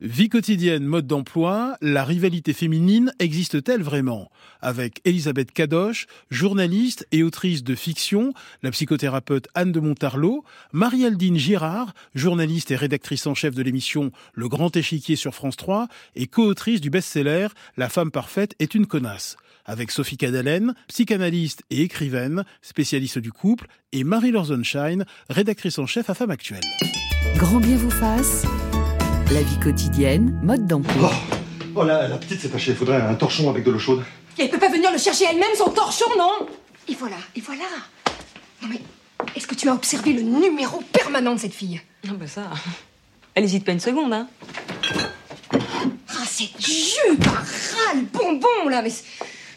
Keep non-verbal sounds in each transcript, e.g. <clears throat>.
Vie quotidienne, mode d'emploi, la rivalité féminine existe-t-elle vraiment? Avec Elisabeth Cadoche, journaliste et autrice de fiction, la psychothérapeute Anne de Montarlot, Marie-Aldine Girard, journaliste et rédactrice en chef de l'émission Le Grand Échiquier sur France 3 et co-autrice du best-seller La femme parfaite est une connasse. Avec Sophie Cadalen, psychanalyste et écrivaine, spécialiste du couple, et Marie-Laure rédactrice en chef à Femme Actuelle. Grand bien vous fasse la vie quotidienne, mode d'emploi. Oh, oh la, petite s'est fâchée. Il faudrait un torchon avec de l'eau chaude. elle peut pas venir le chercher elle-même, son torchon, non? Et voilà, et voilà. Non mais, est-ce que tu as observé le numéro permanent de cette fille? Non, bah ça. Elle hésite pas une seconde, hein. Ah, cette jupe à le bonbon, là, mais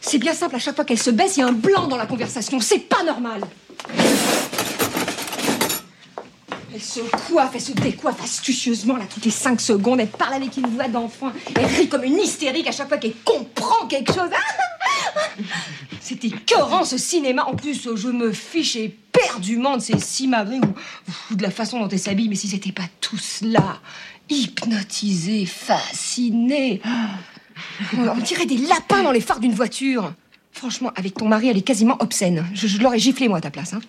c'est bien simple, à chaque fois qu'elle se baisse, il y a un blanc dans la conversation. C'est pas normal. Elle se coiffe, elle se décoiffe astucieusement là toutes les 5 secondes. Elle parle avec une voix d'enfant. Elle rit comme une hystérique à chaque fois qu'elle comprend quelque chose. C'était écœurant ce cinéma. En plus, je me fiche éperdument de ces cimarrés ou, ou de la façon dont elle s'habille. Mais si c'était pas tout cela, hypnotisé, fasciné. On dirait des lapins dans les phares d'une voiture. Franchement, avec ton mari, elle est quasiment obscène. Je, l'aurais giflé, moi, à ta place. Hein.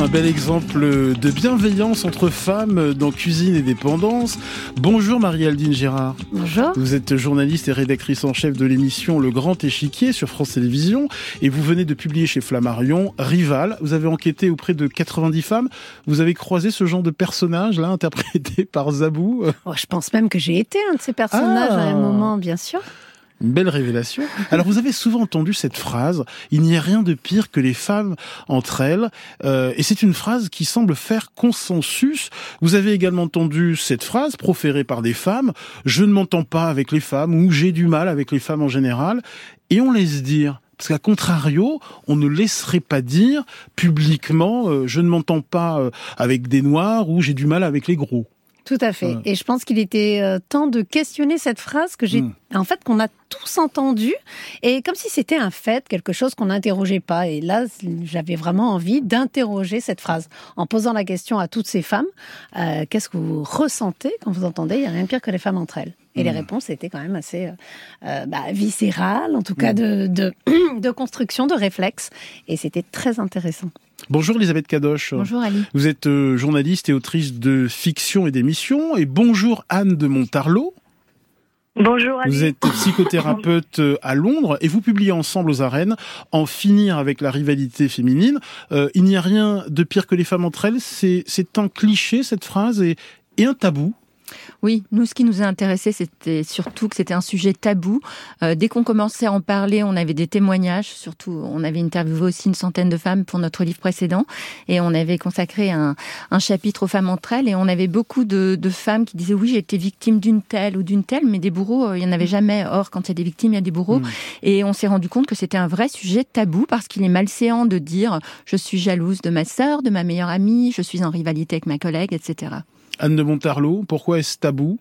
Un bel exemple de bienveillance entre femmes dans cuisine et dépendance. Bonjour Marie-Aldine Gérard. Bonjour. Vous êtes journaliste et rédactrice en chef de l'émission Le Grand Échiquier sur France Télévisions et vous venez de publier chez Flammarion Rival. Vous avez enquêté auprès de 90 femmes. Vous avez croisé ce genre de personnage là <laughs> interprété par Zabou oh, Je pense même que j'ai été un de ces personnages à un ah. moment, bien sûr. Une belle révélation. <laughs> Alors vous avez souvent entendu cette phrase il n'y a rien de pire que les femmes entre elles, euh, et c'est une phrase qui semble faire consensus. Vous avez également entendu cette phrase proférée par des femmes je ne m'entends pas avec les femmes ou j'ai du mal avec les femmes en général, et on laisse dire. Parce qu'à contrario, on ne laisserait pas dire publiquement euh, je ne m'entends pas euh, avec des noirs ou j'ai du mal avec les gros. Tout à fait. Et je pense qu'il était euh, temps de questionner cette phrase que j'ai, hmm. en fait, qu'on a tous entendu, et comme si c'était un fait, quelque chose qu'on n'interrogeait pas. Et là, j'avais vraiment envie d'interroger cette phrase en posant la question à toutes ces femmes euh, qu'est-ce que vous ressentez quand vous entendez il n'y a rien de pire que les femmes entre elles? Et les hmm. réponses étaient quand même assez euh, bah, viscérales, en tout cas de, <clears throat> de, construction, de réflexe. Et c'était très intéressant. Bonjour Elisabeth Cadoche. Bonjour Ali. Vous êtes euh, journaliste et autrice de fiction et d'émissions. Et bonjour Anne de Montarlot. Bonjour Ali. Vous êtes psychothérapeute euh, à Londres et vous publiez ensemble aux arènes En finir avec la rivalité féminine. Euh, il n'y a rien de pire que les femmes entre elles. C'est un cliché cette phrase et, et un tabou. Oui, nous, ce qui nous a intéressé, c'était surtout que c'était un sujet tabou. Euh, dès qu'on commençait à en parler, on avait des témoignages. Surtout, on avait interviewé aussi une centaine de femmes pour notre livre précédent, et on avait consacré un, chapitre aux femmes entre elles. Et on avait beaucoup de, femmes qui disaient oui, j'ai été victime d'une telle ou d'une telle, mais des bourreaux, euh, il y en avait jamais. Or, quand il y a des victimes, il y a des bourreaux. Mmh. Et on s'est rendu compte que c'était un vrai sujet tabou parce qu'il est malséant de dire je suis jalouse de ma sœur, de ma meilleure amie, je suis en rivalité avec ma collègue, etc. Anne de Montarlot, pourquoi est-ce tabou?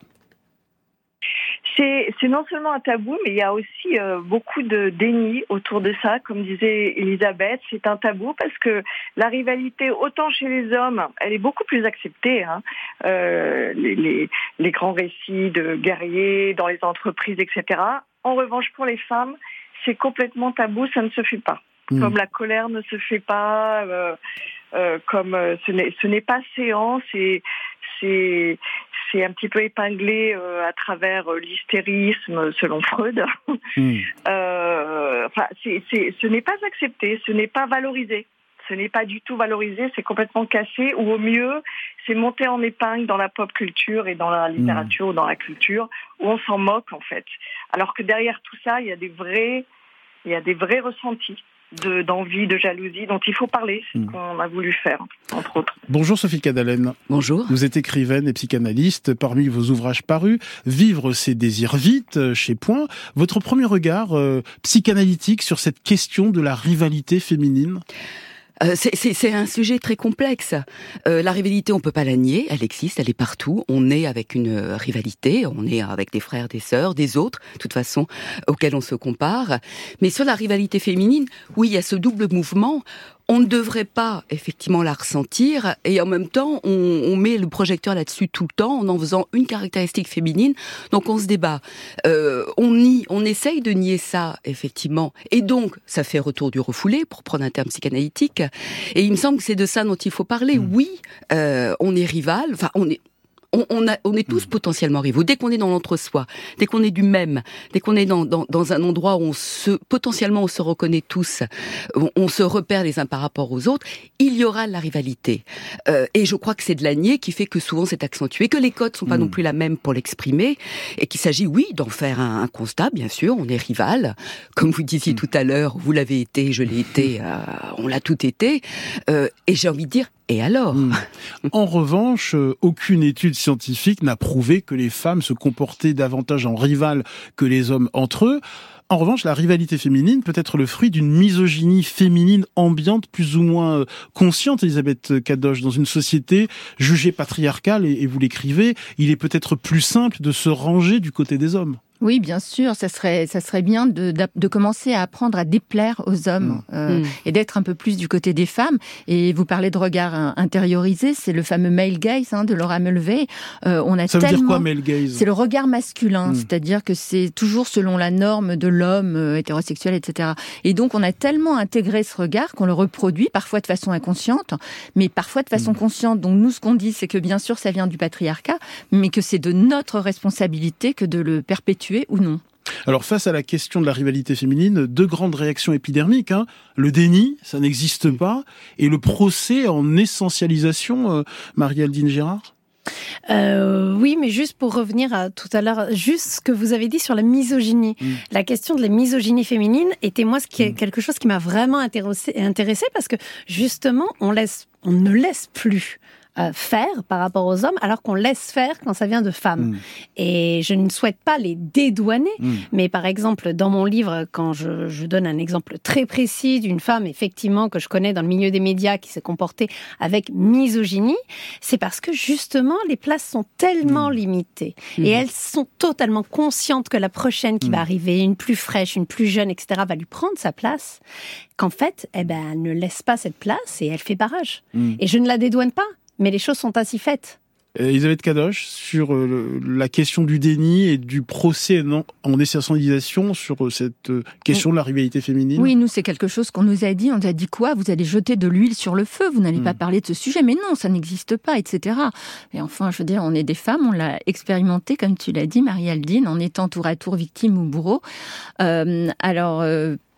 C'est non seulement un tabou, mais il y a aussi euh, beaucoup de déni autour de ça. Comme disait Elisabeth, c'est un tabou parce que la rivalité, autant chez les hommes, elle est beaucoup plus acceptée. Hein. Euh, les, les, grands récits de guerriers dans les entreprises, etc. En revanche, pour les femmes, c'est complètement tabou, ça ne se fait pas. Hmm. Comme la colère ne se fait pas, euh, euh comme ce n'est pas séance et c'est c'est un petit peu épinglé euh, à travers euh, l'hystérisme selon Freud. <laughs> Hmm. euh, enfin, c'est, c'est, ce n'est pas accepté, ce n'est pas valorisé. Ce n'est pas du tout valorisé, c'est complètement cassé, ou au mieux, c'est monté en épingle dans la pop culture et dans la hmm. littérature ou dans la culture, où on s'en moque en fait. Alors que derrière tout ça, il y a des vrais, il y a des vrais ressentis d'envie, de, jalousie dont il faut parler, c'est ce hmm. qu'on a voulu faire, entre autres. Bonjour Sophie Cadalen. Bonjour. Vous êtes écrivaine et psychanalyste. Parmi vos ouvrages parus, Vivre ses désirs vite euh, chez Point. Votre premier regard euh, psychanalytique sur cette question de la rivalité féminine? Euh, c'est un sujet très complexe. Euh, la rivalité, on peut pas la nier, elle existe, elle est partout. On est avec une euh, rivalité, on est avec des frères, des sœurs, des autres, de toute façon, auxquels on se compare. Mais sur la rivalité féminine, oui, il y a ce double mouvement. On ne devrait pas effectivement la ressentir et en même temps on, on met le projecteur là-dessus tout le temps en en faisant une caractéristique féminine. Donc on se débat. Euh, on nie, on essaye de nier ça effectivement et donc ça fait retour du refoulé pour prendre un terme psychanalytique. Et il me semble que c'est de ça dont il faut parler. Mmh. Oui, euh, on est rival. Enfin on est on, on, est tous hmm. potentiellement rivaux. Dès qu'on est dans l'entre-soi, dès qu'on est du même, dès qu'on est dans, dans, un endroit où on se, potentiellement on se reconnaît tous, on, se repère les uns par rapport aux autres, il y aura la rivalité. Euh, et je crois que c'est de l'année qui fait que souvent c'est accentué, que les codes sont pas non hmm. plus la même pour l'exprimer, et qu'il s'agit, oui, d'en faire un, constat, bien sûr, on est rival, comme vous disiez hmm. tout à l'heure, vous l'avez été, je l'ai été, euh, on l'a tout été, euh, et j'ai envie de dire, et alors hmm. En revanche, euh, aucune étude scientifique n'a prouvé que les femmes se comportaient davantage en rivales que les hommes entre eux. En revanche, la rivalité féminine peut être le fruit d'une misogynie féminine ambiante plus ou moins euh, consciente, Elisabeth Kadosh, dans une société jugée patriarcale, et vous l'écrivez, il est peut-être plus simple de se ranger du côté des hommes. Oui, bien sûr, ça serait, ça serait bien de, de, commencer à apprendre à déplaire aux hommes mm. Euh, mm. et d'être un peu plus du côté des femmes. Et vous parlez de regard intériorisé, c'est le fameux male gaze hein, de Laura Mulvey. Euh, on a ça veut dire quoi, male gaze? C'est le regard masculin, mm. c'est-à-dire que c'est toujours selon la norme de l'homme euh, hétérosexuel, etc. Et donc on a tellement intégré ce regard qu'on le reproduit, parfois de façon inconsciente, mais parfois de façon consciente. Donc nous, ce qu'on dit, c'est que bien sûr, ça vient du patriarcat, mais que c'est de notre responsabilité que de le perpétuer ou non alors face à la question de la rivalité féminine, deux grandes réactions épidermiques. Hein. Le déni, ça n'existe pas, et le procès en essentialisation, euh, Marie-Aldine Gérard? Euh, oui, mais juste pour revenir à tout à l'heure, juste ce que vous avez dit sur la misogynie. Mm. La question de la misogynie féminine était moi ce qui est mm. quelque chose qui m'a vraiment intéressé, intéressé parce que justement, on laisse, on ne laisse plus euh, faire par rapport aux hommes, alors qu'on laisse faire quand ça vient de femmes. Mm. Et je ne souhaite pas les dédouaner, mm. mais par exemple, dans mon livre, quand je, je donne un exemple très précis d'une femme, effectivement, que je connais dans le milieu des médias, qui s'est comportée avec misogynie, c'est parce que justement, les places sont tellement mm. limitées. Et elles sont totalement conscientes que la prochaine qui va arriver, une plus fraîche, une plus jeune, etc., va lui prendre sa place, qu'en fait, eh ben, elle ne laisse pas cette place et elle fait barrage. Et je ne la dédouane pas mais les choses sont ainsi faites. Euh, Elisabeth Kadosh, sur euh, la question du déni et du procès en essentialisation sur euh, cette question de la rivalité féminine Oui, nous, c'est quelque chose qu'on nous a dit. On nous a dit quoi? Vous allez jeter de l'huile sur le feu, vous n'allez pas hmm. parler de ce sujet. Mais non, ça n'existe pas, etc. Et enfin, je veux dire, on est des femmes, on l'a expérimenté, comme tu l'as dit, Marie-Aldine, en étant tour à tour victime ou bourreau. alors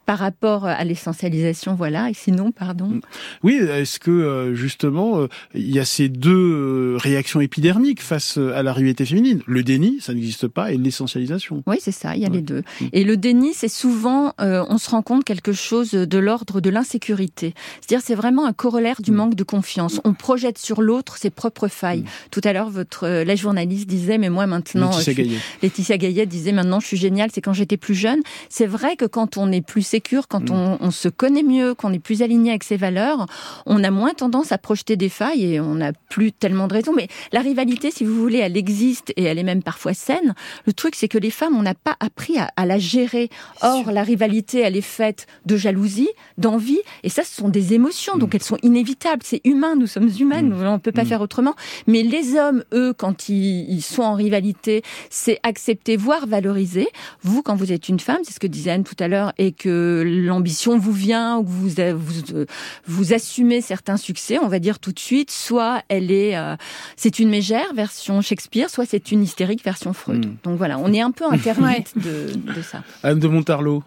par rapport à l'essentialisation, voilà. Et sinon, pardon. Oui, est-ce que euh, justement, euh, il y a ces deux euh, réactions épidermiques face à la rivalité féminine? Le déni, ça n'existe pas, et l'essentialisation. Oui, c'est ça. Il y a les deux. Mm. Et le déni, c'est souvent, on se rend compte quelque chose de l'ordre de l'insécurité. C'est-à-dire, c'est vraiment un corollaire du mm. manque de confiance. On projette sur l'autre ses propres failles. Mm. Tout à l'heure, votre la journaliste disait, mais moi maintenant, Laetitia Gaillet. Laetitia Gaillet disait, maintenant, je suis géniale. C'est quand j'étais plus jeune. C'est vrai que quand on est plus quand mm. on, se connaît mieux, qu'on est plus aligné avec ses valeurs, on a moins tendance à projeter des failles et on n'a plus tellement de raisons. Mais la rivalité, si vous voulez, elle existe et elle est même parfois saine. Le truc, c'est que les femmes, on n'a pas appris à, la gérer. Or, la rivalité, elle est faite de jalousie, d'envie, et ça, ce sont des émotions, donc mm. elles sont inévitables. C'est humain, nous sommes humaines, mm. on ne peut pas faire autrement. Mais les hommes, eux, quand ils, ils sont en rivalité, c'est accepter, voire valoriser. Vous, quand vous êtes une femme, c'est ce que disait Anne tout à l'heure, et que l'ambition vous vient ou que vous, vous, vous assumez certains succès, on va dire tout de suite, soit elle est, euh, c'est une mégère version Shakespeare, soit c'est une hystérique version Freud. Hmm. Donc voilà, on est un peu internet de, de ça. Anne de Montarlot.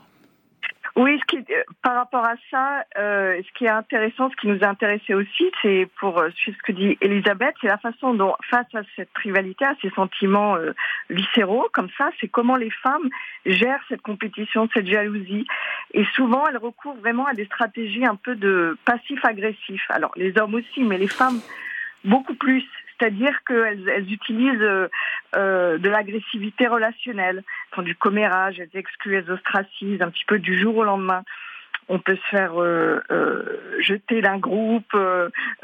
Oui, ce qui, euh, par rapport à ça, euh, ce qui est intéressant, ce qui nous a intéressé aussi, c'est pour euh, ce que dit Elisabeth, c'est la façon dont, face à cette rivalité, à ces sentiments viscéraux, comme ça, c'est comment les femmes gèrent cette compétition, cette jalousie. Et souvent, elles recourent vraiment à des stratégies un peu de passif-agressif. Alors, les hommes aussi, mais les femmes beaucoup plus c'est-à-dire qu'elles elles utilisent euh, euh, de l'agressivité relationnelle, du commérage, elles excluent, elles ostracisent un petit peu du jour au lendemain. On peut se faire euh, jeter d'un groupe,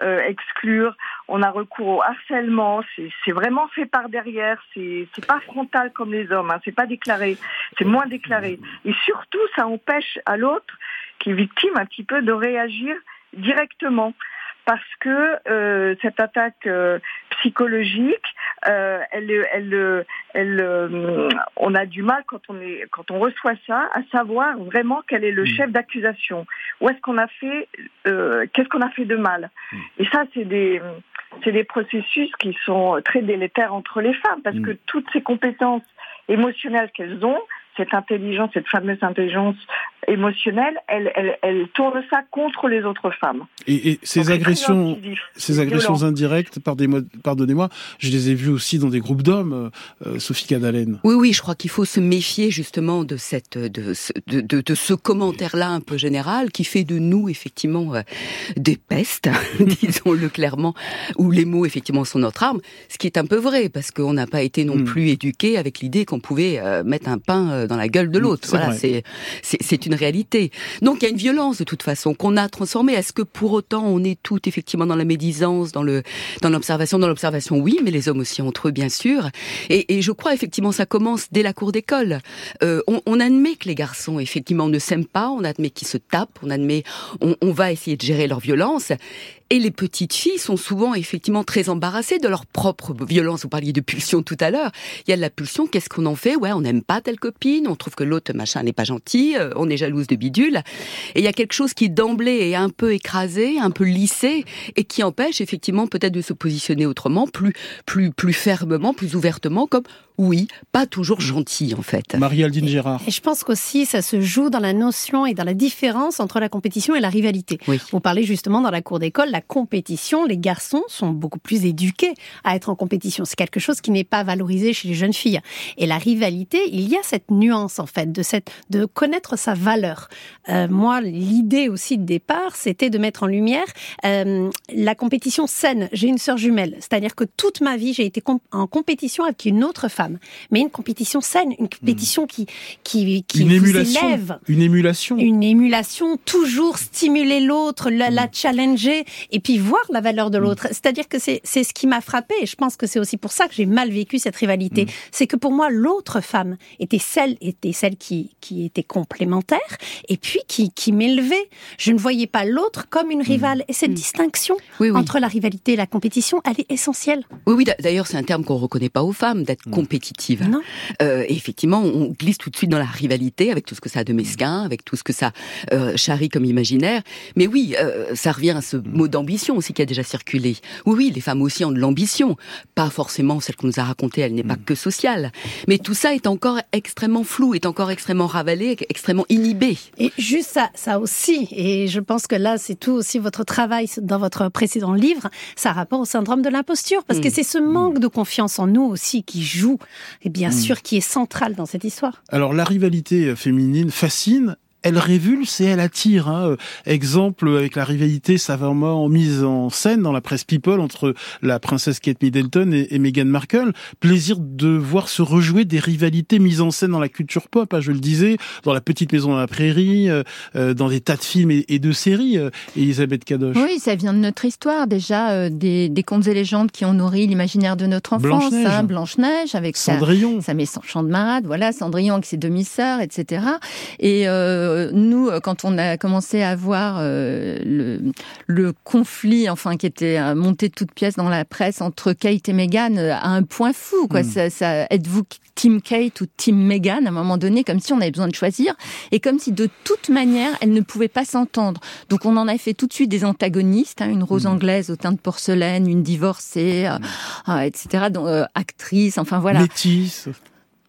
exclure. On a recours au harcèlement. C'est vraiment fait par derrière. C'est pas frontal comme les hommes. Hein. C'est pas déclaré. C'est moins déclaré. Et surtout, ça empêche à l'autre qui est victime un petit peu de réagir directement parce que euh, cette attaque euh, psychologique, euh, elle, elle, elle, on a du mal quand on est, quand on reçoit ça, à savoir vraiment quel est le mm. chef d'accusation. Où est-ce qu'on a fait, qu'est-ce qu'on a fait de mal. Mm. Et ça, c'est des, c'est des processus qui sont très délétères entre les femmes parce mm. que toutes ces compétences émotionnelles qu'elles ont, cette intelligence, cette fameuse intelligence émotionnelle, elle, elle, elle tourne ça contre les autres femmes. Et, et ces agressions, ces agressions indirectes, pardonnez-moi, je les ai vues aussi dans des groupes d'hommes, euh, Sophie Cadalen. Oui, oui, je crois qu'il faut se méfier justement de cette, de, de, de, de ce commentaire-là un peu général qui fait de nous effectivement euh, des pestes, <laughs> disons-le clairement, où les mots effectivement sont notre arme, ce qui est un peu vrai parce qu'on n'a pas été non hmm. plus éduqué avec l'idée qu'on pouvait euh, mettre un pain dans la gueule de l'autre. Voilà, c'est c'est une réalité. Donc il y a une violence de toute façon qu'on a transformée. Est-ce que pour autant on est toutes effectivement dans la médisance, dans le dans l'observation, dans l'observation? Oui, mais les hommes aussi entre eux bien sûr. Et, et je crois effectivement ça commence dès la cour d'école. Euh, on, on, admet que les garçons effectivement ne s'aiment pas, on admet qu'ils se tapent, on admet on, on va essayer de gérer leur violence. Et les petites filles sont souvent effectivement très embarrassées de leur propre violence. Vous parliez de pulsion tout à l'heure. Il y a de la pulsion. Qu'est-ce qu'on en fait? Ouais, on n'aime pas telle copine. On trouve que l'autre machin n'est pas gentil. Euh, on est jalouse de bidule. Et il y a quelque chose qui d'emblée est un peu écrasé, un peu lissé, et qui empêche effectivement peut-être de se positionner autrement, plus plus plus fermement, plus ouvertement, comme oui, pas toujours gentil en fait. Marie-Aldine Gérard. Et je pense qu'aussi ça se joue dans la notion et dans la différence entre la compétition et la rivalité. Oui. Vous parlez justement dans la cour d'école, la compétition, les garçons sont beaucoup plus éduqués à être en compétition. C'est quelque chose qui n'est pas valorisé chez les jeunes filles. Et la rivalité, il y a cette nuance en fait de cette de connaître sa valeur. Euh, moi, l'idée aussi de départ, c'était de mettre en lumière euh, la compétition saine. J'ai une sœur jumelle, c'est-à-dire que toute ma vie j'ai été en compétition avec une autre femme mais une compétition saine, une compétition qui qui qui une vous émulation, élève, une émulation, une émulation, toujours stimuler l'autre, la, la, mm. challenger et puis voir la valeur de mm. l'autre. C'est-à-dire que c'est c'est ce qui m'a frappé et je pense que c'est aussi pour ça que j'ai mal vécu cette rivalité. C'est que pour moi l'autre femme était celle était celle qui qui était complémentaire et puis qui qui m'élevait. Je ne voyais pas l'autre comme une rivale et cette distinction entre la rivalité et la compétition, elle est essentielle. Oui oui, d'ailleurs c'est un terme qu'on reconnaît pas aux femmes d'être compétitive compétitive. Euh, et effectivement, on glisse tout de suite dans la rivalité avec tout ce que ça a de mesquin, avec tout ce que ça euh, charrie comme imaginaire. Mais oui, euh, ça revient à ce mot d'ambition aussi qui a déjà circulé. Oui, oui, les femmes aussi ont de l'ambition. Pas forcément celle qu'on nous a racontée, elle n'est pas que sociale. Mais tout ça est encore extrêmement flou, est encore extrêmement ravalé, extrêmement inhibé. Et juste ça, ça aussi, et je pense que là, c'est tout aussi votre travail dans votre précédent livre, ça rapporte au syndrome de l'imposture, parce que mm. c'est ce manque de confiance en nous aussi qui joue et bien hmm. sûr qui est centrale dans cette histoire. Alors la rivalité féminine fascine elle révulse et elle attire. Hein. Exemple avec la rivalité savamment mise en scène dans la presse People entre la princesse Kate Middleton et, Meghan Markle. Plaisir de voir se rejouer des rivalités mises en scène dans la culture pop, hein, je le disais, dans La Petite Maison dans la Prairie, euh, euh, dans des tas de films et, de séries, euh, Elisabeth Kadosh. Oui, ça vient de notre histoire déjà, des, contes et légendes qui ont nourri l'imaginaire de notre enfance. Hein. Blanche-Neige, avec Cendrillon. sa, sa maison champ de marade, voilà, Cendrillon avec ses demi-sœurs, etc. Et euh, nous, euh, quand on a commencé à voir euh, le, le, conflit, enfin, qui était monté de toutes pièces dans la presse entre Kate et Meghan, à un point fou, quoi. Hmm. Ça, ça êtes-vous Team Kate ou Team Meghan à un moment donné, comme si on avait besoin de choisir, et comme si de toute manière, elles ne pouvaient pas s'entendre. Donc on en a fait tout de suite des antagonistes, hein, une rose hmm. anglaise au teint de porcelaine, une divorcée, hmm. etc. Donc, actrice, enfin voilà. Métisse.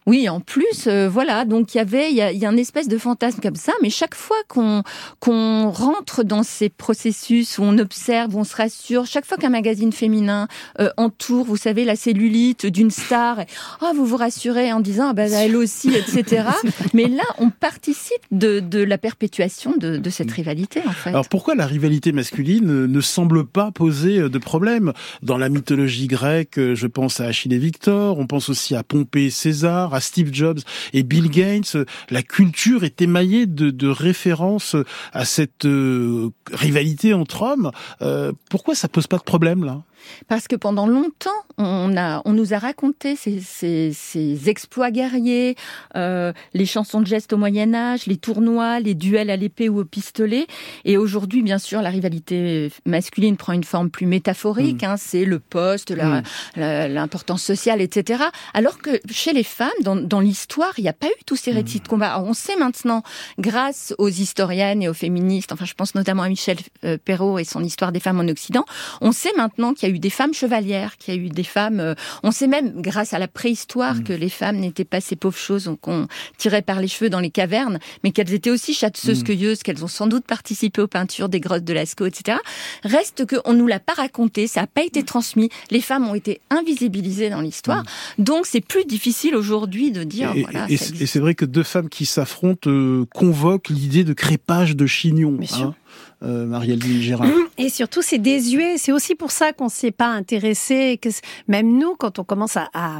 Oui, en plus, euh, voilà. Donc il y avait, il y a, y a un espèce de fantasme comme ça. Mais chaque fois qu'on qu'on rentre dans ces processus où on observe, on se rassure, chaque fois qu'un magazine féminin euh, entoure, vous savez, la cellulite d'une star, oh, vous vous rassurez en disant, ah ben elle aussi, etc. <laughs> mais là, on participe de, de la perpétuation de, de cette rivalité, en fait. Alors pourquoi la rivalité masculine ne semble pas poser de problème? Dans la mythologie grecque Je pense à Achille et Victor. On pense aussi à Pompée et César à Steve Jobs et Bill Gates, la culture est émaillée de, de références à cette euh, rivalité entre hommes. Euh, pourquoi ça pose pas de problème là? Parce que pendant longtemps, on, a, on nous a raconté ces, ces, ces exploits guerriers, euh, les chansons de gestes au Moyen Âge, les tournois, les duels à l'épée ou au pistolet. Et aujourd'hui, bien sûr, la rivalité masculine prend une forme plus métaphorique. Mm. Hein, c'est le poste, mm. l'importance sociale, etc. Alors que chez les femmes, dans, dans l'histoire, il n'y a pas eu tous ces mm. récits de combat. on sait maintenant, grâce aux historiennes et aux féministes, enfin, je pense notamment à Michel euh, Perrault et son histoire des femmes en Occident, on sait maintenant qu'il y a eu des femmes chevalières, qu'il y a eu des femmes. Euh, on sait même, grâce à la préhistoire, que les femmes n'étaient pas ces pauvres choses qu'on tirait par les cheveux dans les cavernes, mais qu'elles étaient aussi chasseuses cueilleuses, qu'elles ont sans doute participé aux peintures des grottes de Lascaux, etc. Reste qu'on nous l'a pas raconté, ça n'a pas été transmis. Les femmes ont été invisibilisées dans l'histoire, donc c'est plus difficile aujourd'hui de dire. Et, voilà, et c'est vrai que deux femmes qui s'affrontent euh, convoquent l'idée de crépage de chignon. Hein euh, Marielle Gérard. Et surtout, c'est désuet. C'est aussi pour ça qu'on ne s'est pas intéressé. Que même nous, quand on commence à,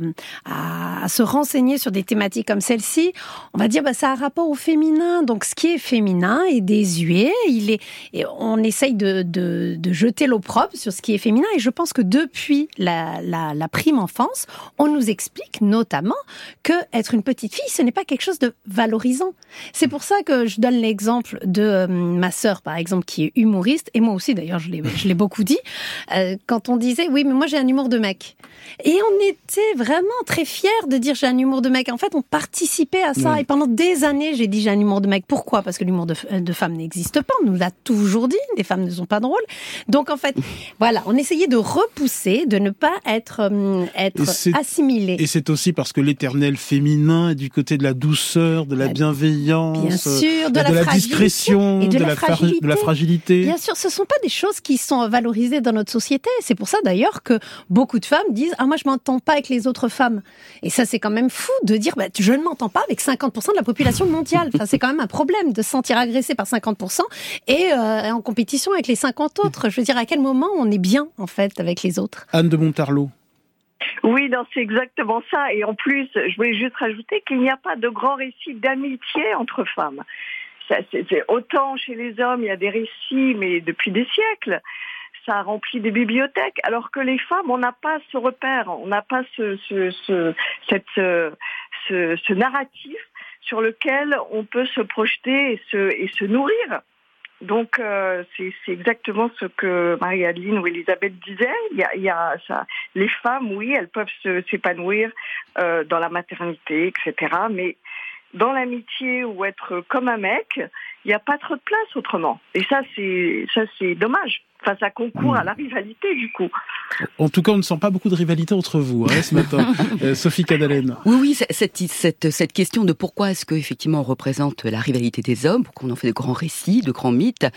se renseigner sur des thématiques comme celle-ci, on va dire bah, ça a rapport au féminin. Donc, ce qui est féminin est désuet. Il est, on essaye de, de, de jeter l'opprobre sur ce qui est féminin. Et je pense que depuis la prime enfance, on nous explique notamment que être une petite fille, ce n'est pas quelque chose de valorisant. C'est pour ça que je donne l'exemple de euh, ma sœur, par exemple, qui est humoriste, et moi aussi d'ailleurs, je l'ai beaucoup dit, euh, quand on disait, oui, mais moi j'ai un humour de mec. Et on était vraiment très fiers de dire j'ai un humour de mec. En fait, on participait à ça. Et pendant des années, j'ai dit j'ai un humour de mec. Pourquoi? Parce que l'humour de, de femme n'existe pas. On nous l'a toujours dit. Les femmes ne sont pas drôles. Donc en fait, <laughs> voilà, on essayait de repousser, de ne pas être, euh, être assimilé. Et c'est aussi parce que l'éternel féminin est du côté de la douceur, de la bienveillance, Bien sûr, de, la, de la discrétion, de, la, fragilité. La fragilité. Bien sûr, ce sont pas des choses qui sont valorisées dans notre société. C'est pour ça d'ailleurs que beaucoup de femmes disent ah moi je m'entends pas avec les autres femmes. Et ça c'est quand même fou de dire bah, je ne m'entends pas avec 50% de la population mondiale. Enfin, c'est quand même un problème de se sentir agressé par 50% et euh, en compétition avec les 50 autres. Je veux dire à quel moment on est bien en fait avec les autres? Anne de Montarlot. Oui, c'est exactement ça. Et en plus, je voulais juste rajouter qu'il n'y a pas de grand récit d'amitié entre femmes. C'est, autant chez les hommes, il y a des récits, mais depuis des siècles ça remplit des bibliothèques, alors que les femmes, on n'a pas ce repère, on n'a pas ce, ce, ce, ce, narratif sur lequel on peut se projeter et se, et se nourrir. Donc euh, c'est exactement ce que Marie-Adeline ou Elisabeth disaient. Il y a ça. Les femmes, oui, elles peuvent s'épanouir euh, dans la maternité, etc. Mais dans l'amitié ou être comme un mec, il n'y a pas trop de place autrement. Et ça, c'est ça, c'est dommage. Enfin, ça concourt à la rivalité, du coup. En tout cas, on ne sent pas beaucoup de rivalité entre vous hein, ce matin. <laughs> Euh, Sophie Cadalen. Oui, oui, cette, cette, cette question de pourquoi est-ce qu'effectivement on représente la rivalité des hommes, pourquoi on en fait de grands récits, de grands mythes.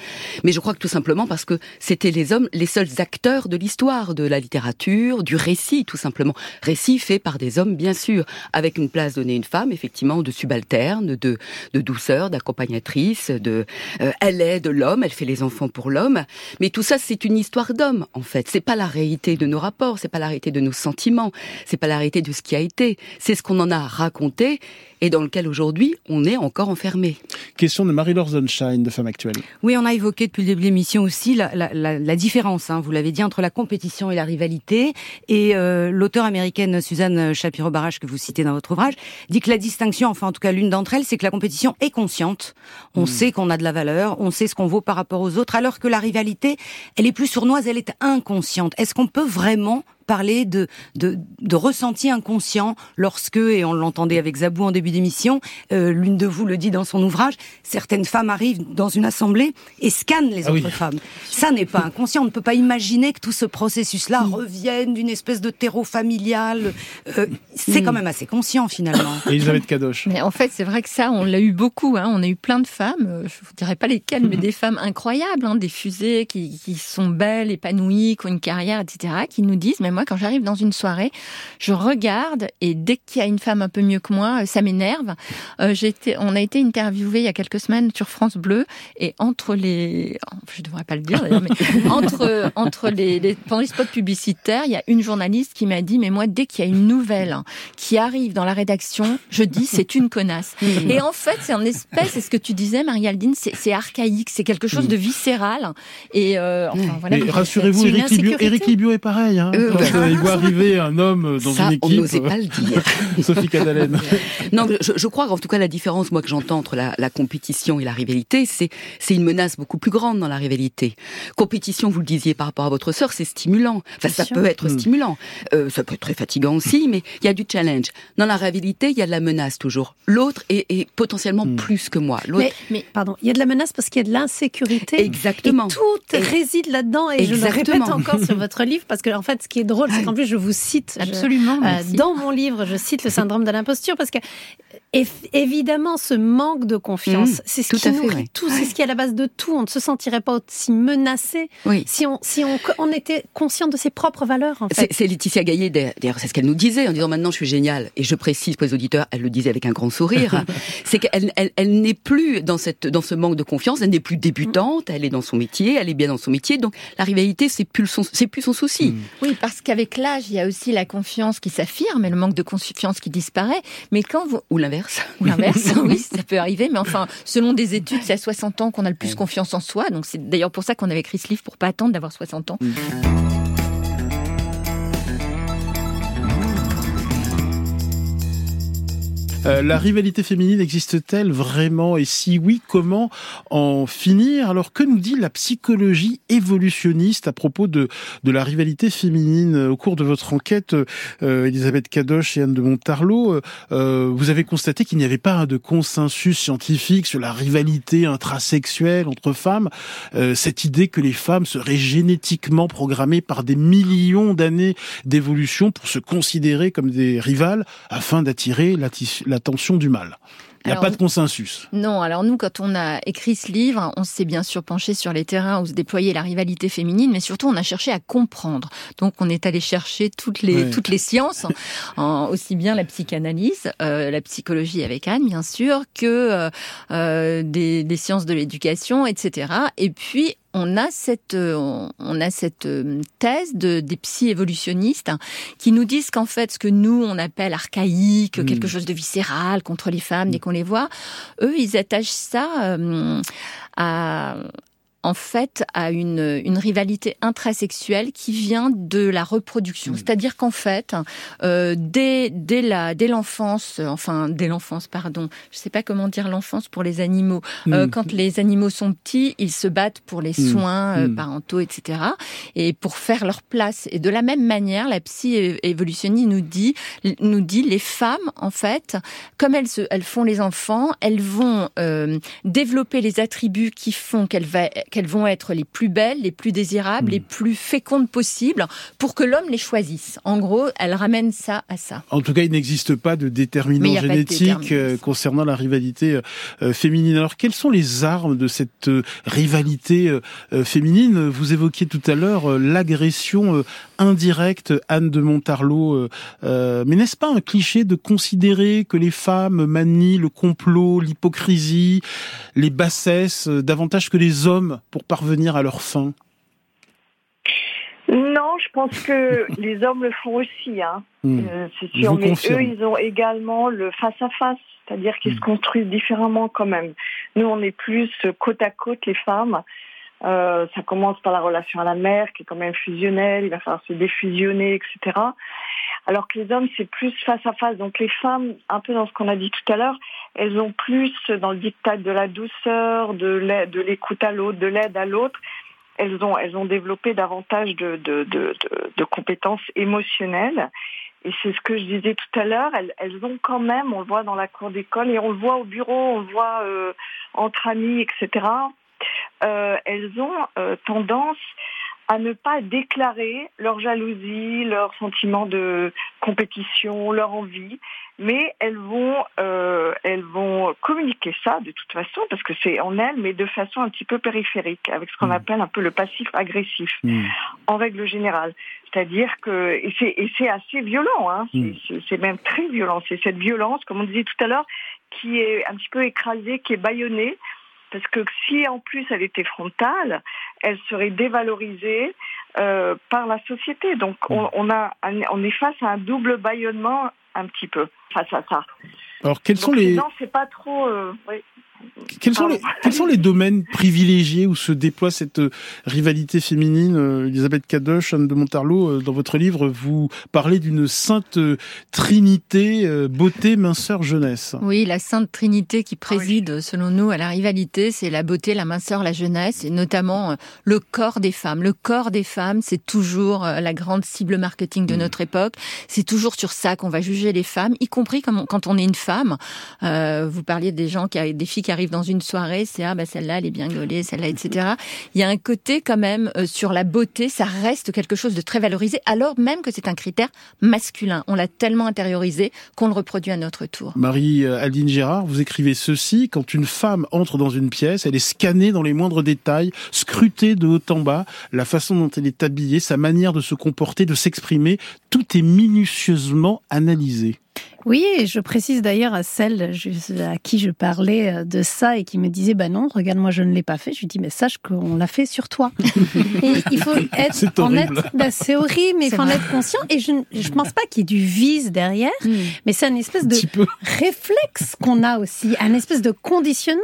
Mais je crois que tout simplement parce que c'était les hommes les seuls acteurs de l'histoire, de la littérature, du récit, tout simplement. Récit fait par des hommes, bien sûr, avec une place donnée à une femme, effectivement, de subalterne, de, de douceur, d'accompagnatrice, de, euh, elle est de l'homme, elle fait les enfants pour l'homme. Mais tout ça, c'est une histoire d'homme, en fait. C'est pas la réalité de nos rapports, c'est pas la réalité de nos sentiments, c'est pas la réalité de ce qui a été. C'est ce qu'on en a raconté et dans lequel aujourd'hui on est encore enfermé. Question de Marie-Laure Sunshine de Femme Actuelle. Oui, on a évoqué depuis le début de l'émission aussi la, la, la, la différence, hein, vous l'avez dit, entre la compétition et la rivalité. Et euh, l'auteure américaine Suzanne Shapiro-Barrage, que vous citez dans votre ouvrage, dit que la distinction, enfin en tout cas l'une d'entre elles, c'est que la compétition est consciente. On hmm. sait qu'on a de la valeur, on sait ce qu'on vaut par rapport aux autres, alors que la rivalité, elle est plus sournoise, elle est inconsciente. Est-ce qu'on peut vraiment parler de, de, de ressenti inconscient lorsque, et on l'entendait avec Zabou en début d'émission, euh, l'une de vous le dit dans son ouvrage, certaines femmes arrivent dans une assemblée et scannent les ah autres femmes. Ça n'est pas inconscient. On ne peut pas imaginer que tout ce processus-là mm. revienne d'une espèce de terreau familial. Euh, c'est quand mm. même assez conscient finalement. Elisabeth Kadosh. Mais en fait, c'est vrai que ça, on l'a eu beaucoup. Hein. On a eu plein de femmes, euh, je vous dirais pas lesquelles, mais mm. des femmes incroyables, hein, des fusées qui, qui sont belles, épanouies, qui ont une carrière, etc., qui nous disent, mais moi, quand j'arrive dans une soirée, je regarde et dès qu'il y a une femme un peu mieux que moi, ça m'énerve. Euh, on a été interviewé il y a quelques semaines sur France Bleu et entre les, je devrais pas le dire d'ailleurs, mais <laughs> entre entre les, les pendant les spots publicitaires, il y a une journaliste qui m'a dit mais moi dès qu'il y a une nouvelle qui arrive dans la rédaction, je dis c'est une connasse. et en fait, c'est en espèce, c'est ce que tu disais, Marie-Aldine, c'est archaïque, c'est quelque chose de viscéral. Et euh, enfin, voilà. rassurez-vous, Eric Libio, est pareil. Hein, euh, <laughs> il voit arriver un homme dans une équipe. On n'osait pas le dire. <laughs> Sophie Cadalen. non, je, je, crois qu'en tout cas la différence, moi que j'entends entre la, la, compétition et la rivalité, c'est c'est une menace beaucoup plus grande dans la rivalité. Compétition, vous le disiez par rapport à votre sœur, c'est stimulant. Enfin, ça peut être hmm. stimulant. Euh, ça peut être très fatigant aussi, mais il y a du challenge. Dans la rivalité, il y a de la menace toujours. L'autre est, est, potentiellement hmm. plus que moi. Mais, mais, pardon, il y a de la menace parce qu'il y a de l'insécurité. Exactement. Et tout réside là-dedans. Et Exactement. je le répète encore <laughs> sur votre livre parce que en fait, ce qui est drôle, c'est qu'en plus je vous cite. Absolument. Euh, dans mon livre, je cite le syndrome de l'imposture parce que évidemment, ce manque de confiance, mmh, c'est ce qui nourrit tout, c'est ce qui est à la base de tout. On ne se sentirait pas aussi menacé si on si on, on était conscient de ses propres valeurs. En fait. C'est Laetitia Gaillet, d'ailleurs, c'est ce qu'elle nous disait en disant maintenant je suis géniale. Et je précise pour les auditeurs, elle le disait avec un grand sourire. <laughs> c'est qu'elle elle, elle, n'est plus dans cette dans ce manque de confiance. Elle n'est plus débutante. Elle est dans son métier. Elle est bien dans son métier. Donc la rivalité, c'est plus son c'est plus son souci. Mmh. Oui, parce qu'avec l'âge, il y a aussi la confiance qui s'affirme et le manque de confiance qui disparaît. Mais quand vous ou l'inverse. <laughs> Ou l'inverse, oui, ça peut arriver. Mais enfin, selon des études, c'est à 60 ans qu'on a le plus confiance en soi. Donc c'est d'ailleurs pour ça qu'on avait écrit ce livre, pour pas attendre d'avoir 60 ans. Mm. Euh, la rivalité féminine existe-t-elle vraiment Et si oui, comment en finir? Alors que nous dit la psychologie évolutionniste à propos de, de la rivalité féminine? Au cours de votre enquête, euh, Elisabeth Cadoche et Anne de Montarlot, euh, vous avez constaté qu'il n'y avait pas de consensus scientifique sur la rivalité intrasexuelle entre femmes. cette idée que les femmes seraient génétiquement programmées par des millions d'années d'évolution pour se considérer comme des rivales afin d'attirer la, la l'attention du mal. Il n'y a pas de consensus. Non, alors nous, quand on a écrit ce livre, on s'est bien sûr penché sur les terrains où se déployait la rivalité féminine, mais surtout on a cherché à comprendre. Donc on est allé chercher toutes les, toutes les sciences, aussi bien la psychanalyse, euh, la psychologie avec Anne, bien sûr, que euh, euh, des, des sciences de l'éducation, etc. Et puis on a cette, euh, on a cette euh, thèse de, des psy-évolutionnistes qui nous disent qu'en fait, ce que nous, on appelle archaïque, hmm. quelque chose de viscéral contre les femmes dès qu'on les voit, eux, ils attachent ça euh, à, en fait à une, une rivalité intrasexuelle qui vient de la reproduction. Hmm. C'est-à-dire qu'en fait, euh, dès, dès, la, dès l'enfance, enfin dès l'enfance, pardon, je sais pas comment dire l'enfance pour les animaux. Euh, hmm. quand les animaux sont petits, ils se battent pour les hmm. soins euh, parentaux, etc. Et pour faire leur place. Et de la même manière, la psy évolutionniste nous dit, nous dit les femmes, en fait, comme elles, se, elles font les enfants, elles vont développer les attributs qui font qu'elles va qu'elles vont être les plus belles, les plus désirables, les hmm. plus fécondes possibles pour que l'homme les choisisse. En gros, elle ramène ça à ça. En tout cas, il n'existe pas de déterminant génétique euh, concernant la rivalité euh, euh, féminine. Alors, quelles sont les armes de cette rivalité féminine? Vous évoquiez tout à l'heure l'agression indirecte, Anne de Montarlot. mais n'est-ce pas un cliché de considérer que les femmes manient le complot, l'hypocrisie, les bassesses davantage que les hommes? Pour parvenir à leur fin non, je pense que <laughs> les hommes le font aussi, hein. Hmm. Euh, c'est sûr. Mais eux, ils ont également le face à face, c'est-à-dire qu'ils se hmm. construisent différemment quand même. Nous, on est plus côte à côte les femmes. Euh, ça commence par la relation à la mère, qui est quand même fusionnelle. Il va falloir se défusionner, etc. Alors que les hommes, c'est plus face à face. Donc les femmes, un peu dans ce qu'on a dit tout à l'heure, elles ont plus dans le dictat de la douceur, de l'écoute à l'autre, de l'aide à l'autre elles ont, elles ont développé davantage de, de, de, de compétences émotionnelles. Et c'est ce que je disais tout à l'heure, elles, elles, ont quand même, on le voit dans la cour d'école et on le voit au bureau, on le voit euh, entre amis, etc. Euh, elles ont euh, tendance à ne pas déclarer leur jalousie, leur sentiment de compétition, leur envie, mais elles vont, euh, elles vont communiquer ça de toute façon, parce que c'est en elles, mais de façon un petit peu périphérique, avec ce qu'on appelle un peu le passif agressif, en règle générale. C'est-à-dire que et c'est assez violent, hein, c'est même très violent. C'est cette violence, comme on disait tout à l'heure, qui est un petit peu écrasée, qui est bâillonnée, parce que si en plus elle était frontale, elle serait dévalorisée euh, par la société. Donc on, on, a, on est face à un double bâillonnement un petit peu face à ça. Alors quels sont les... Non, c'est pas trop... Euh, quels sont, les, quels sont les domaines privilégiés où se déploie cette euh, rivalité féminine euh, Elisabeth Cadoche, Anne de Montarlot, euh, dans votre livre, vous parlez d'une sainte trinité beauté, minceur, jeunesse. Oui, la sainte trinité qui préside, selon nous, à la rivalité, c'est la beauté, la minceur, la jeunesse, et notamment le corps des femmes. Le corps des femmes, c'est toujours la grande cible marketing de mm. notre époque. C'est toujours sur ça qu'on va juger les femmes, y compris quand on est une femme. vous parliez des gens qui, des filles qui arrive dans une soirée, c'est ah bah celle-là elle est bien gaulée, celle-là etc. Il y a un côté quand même euh, sur la beauté, ça reste quelque chose de très valorisé, alors même que c'est un critère masculin. On l'a tellement intériorisé qu'on le reproduit à notre tour. Marie Aldine Gérard, vous écrivez ceci quand une femme entre dans une pièce, elle est scannée dans les moindres détails, scrutée de haut en bas, la façon dont elle est habillée, sa manière de se comporter, de s'exprimer, tout est minutieusement analysé. Oui, et je précise d'ailleurs à celle à qui je parlais euh, de ça et qui me disait bah non, regarde moi je ne l'ai pas fait. Je lui dis mais sache qu'on l'a fait sur toi. <laughs> et il faut être en être, bah, c'est horrible, mais il faut en être conscient. Et je ne pense pas qu'il y ait du vice derrière, hmm. mais c'est un espèce de réflexe qu'on a aussi, un espèce de conditionnement.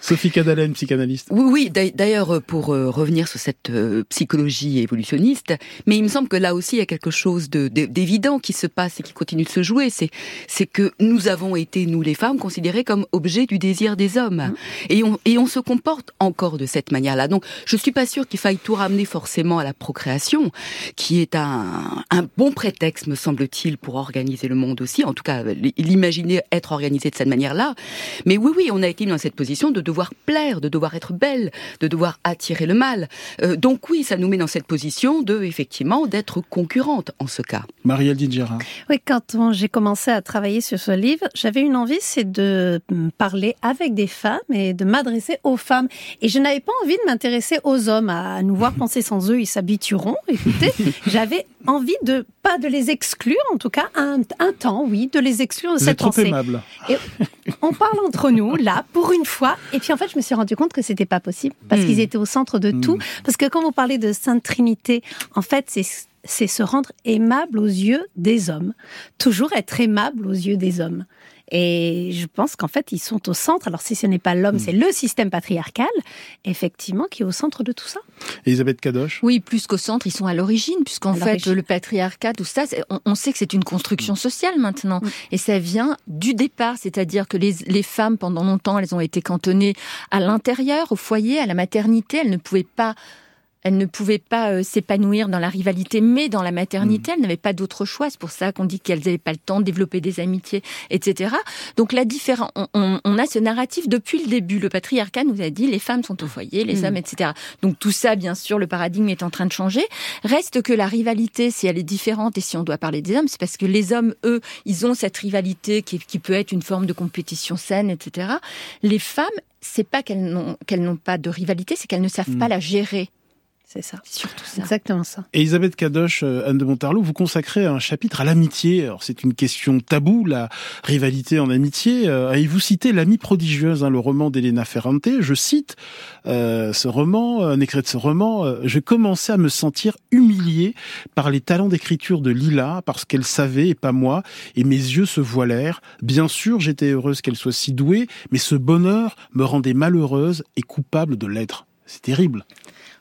Sophie Cadalen, psychanalyste. Oui, oui. D'ailleurs, euh, pour euh, revenir sur cette euh, psychologie évolutionniste, mais il me semble que là aussi il y a quelque chose d'évident qui se passe et qui continue de se jouer. C'est que nous avons été nous les femmes considérées comme objets du désir des hommes mmh. et on et on se comporte encore de cette manière-là. Donc, je suis pas sûre qu'il faille tout ramener forcément à la procréation, qui est un un bon prétexte, me semble-t-il, pour organiser le monde aussi. En tout cas, l'imaginer être organisé de cette manière-là. Mais oui, oui, on a été dans cette position de devoir plaire, de devoir être belle, de devoir attirer le mal. Euh, donc oui, ça nous met dans cette position de, effectivement, d'être concurrente en ce cas. Marielle Gérard. Oui, quand j'ai commencé à travailler sur ce livre, j'avais une envie, c'est de parler avec des femmes et de m'adresser aux femmes. Et je n'avais pas envie de m'intéresser aux hommes, à nous voir <laughs> penser sans eux, ils s'habitueront. Écoutez, j'avais envie de pas de les exclure, en tout cas un, un temps, oui, de les exclure de Vous cette êtes trop pensée. aimable. Et on parle entre nous là pour une fois. Et puis en fait, je me suis rendu compte que c'était pas possible parce Hmm. qu'ils étaient au centre de tout. Parce que quand vous parlez de Sainte Trinité, en fait, c'est c'est se rendre aimable aux yeux des hommes. Toujours être aimable aux yeux des hommes. Et je pense qu'en fait, ils sont au centre. Alors, si ce n'est pas l'homme, Hmm. c'est le système patriarcal, effectivement, qui est au centre de tout ça. Elisabeth Cadoche. Oui, plus qu'au centre, ils sont à l'origine, puisqu'en fait, le patriarcat, tout ça, on, on sait que c'est une construction sociale maintenant. Et ça vient du départ, c'est-à-dire que les, les femmes, pendant longtemps, elles ont été cantonnées à l'intérieur, au foyer, à la maternité. Elles ne pouvaient pas elles ne pouvaient pas euh, s'épanouir dans la rivalité, mais dans la maternité, elles n'avaient pas d'autre choix. C'est pour ça qu'on dit qu'elles n'avaient pas le temps de développer des amitiés, etc. Donc la différence, on, on- on a ce narratif depuis le début. Le patriarcat nous a dit les femmes sont au foyer, les Mm. hommes, etc. Donc tout ça, bien sûr, le paradigme est en train de changer. Reste que la rivalité, si elle est différente et si on doit parler des hommes, c'est parce que les hommes, eux, ils ont cette rivalité qui, qui peut être une forme de compétition saine, etc. Les femmes, c'est pas qu'elles n'ont qu'elles n'ont pas de rivalité, c'est qu'elles ne savent Mm. pas la gérer. C'est ça. Surtout ça. Exactement ça. Elisabeth Cadoche, euh, Anne de Montarlot, vous consacrez un chapitre à l'amitié. Alors c'est une question taboue, la rivalité en amitié. Euh, et vous citez L'amie prodigieuse, hein, le roman d'Elena Ferrante? Je cite euh, ce roman, un extrait de ce roman. euh, je commençais à me sentir humilié par les talents d'écriture de Lila, parce qu'elle savait et pas moi, et mes yeux se voilèrent. Bien sûr, j'étais heureuse qu'elle soit si douée, mais ce bonheur me rendait malheureuse et coupable de l'être. C'est terrible.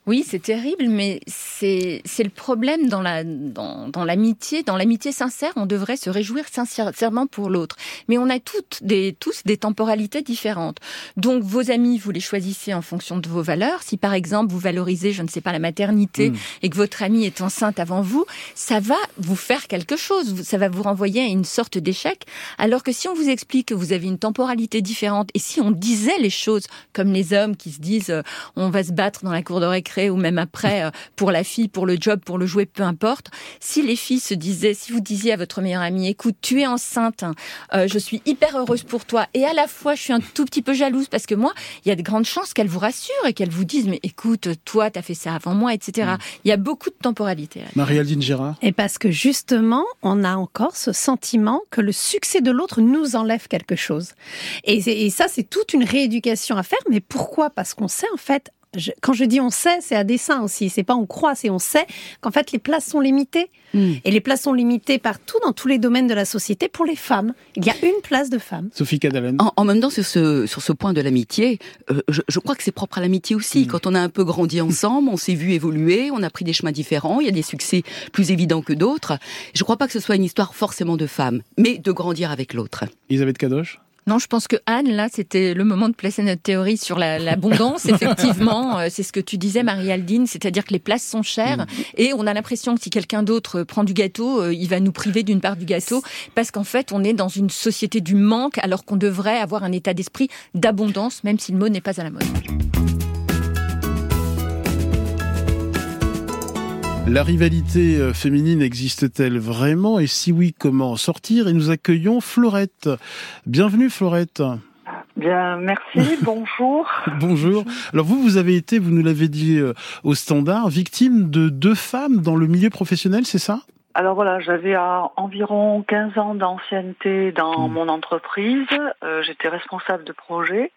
Oui, c'est terrible, mais c'est c'est le problème dans la dans, dans l'amitié. Dans l'amitié sincère, on devrait se réjouir sincèrement pour l'autre. Mais on a toutes des tous des temporalités différentes. Donc vos amis, vous les choisissez en fonction de vos valeurs. Si par exemple vous valorisez, je ne sais pas, la maternité Mm. et que votre amie est enceinte avant vous, ça va vous faire quelque chose. Ça va vous renvoyer à une sorte d'échec. Alors que si on vous explique que vous avez une temporalité différente et si on disait les choses comme les hommes qui se disent euh, on va se battre dans la cour de récré ou même après euh, pour la fille, pour le job, pour le jouet, peu importe. Si les filles se disaient, si vous disiez à votre meilleure amie, écoute, tu es enceinte, hein, euh, je suis hyper heureuse pour toi et à la fois je suis un tout petit peu jalouse parce que moi, il y a de grandes chances qu'elle vous rassure et qu'elle vous dise, mais écoute, toi, tu as fait ça avant moi, etc. Mm. Il y a beaucoup de temporalité. Marie-Aldine Gérard. Et parce que justement, on a encore ce sentiment que le succès de l'autre nous enlève quelque chose. Et, et ça, c'est toute une rééducation à faire. Mais pourquoi? Parce qu'on sait en fait quand je dis on sait, c'est à dessein aussi. C'est pas on croit, c'est on sait qu'en fait les places sont limitées. Hmm. Et les places sont limitées partout, dans tous les domaines de la société, pour les femmes. Il y a une place de femme. Sophie Cadalen. En, même temps, sur ce, sur ce point de l'amitié, euh, je, crois que c'est propre à l'amitié aussi. Hmm. Quand on a un peu grandi ensemble, on s'est vu évoluer, on a pris des chemins différents, il y a des succès plus évidents que d'autres. Je crois pas que ce soit une histoire forcément de femmes, mais de grandir avec l'autre. Elisabeth Kadosh non, je pense que Anne, là, c'était le moment de placer notre théorie sur l'abondance. <laughs> effectivement, euh, c'est ce que tu disais, Marie-Aldine, c'est-à-dire que les places sont chères mm. et on a l'impression que si quelqu'un d'autre prend du gâteau, euh, il va nous priver d'une part du gâteau parce qu'en fait, on est dans une société du manque alors qu'on devrait avoir un état d'esprit d'abondance, même si le mot n'est pas à la mode. La rivalité euh, féminine existe-t-elle vraiment? Et si oui, comment en sortir? Et nous accueillons Florette. Bienvenue Florette. Bien, merci, <laughs> bonjour. bonjour. Alors vous, vous avez été, vous nous l'avez dit euh, au standard, victime de deux femmes dans le milieu professionnel, c'est ça? Alors voilà, j'avais environ 15 ans d'ancienneté dans hmm. mon entreprise. Euh, j'étais responsable de projet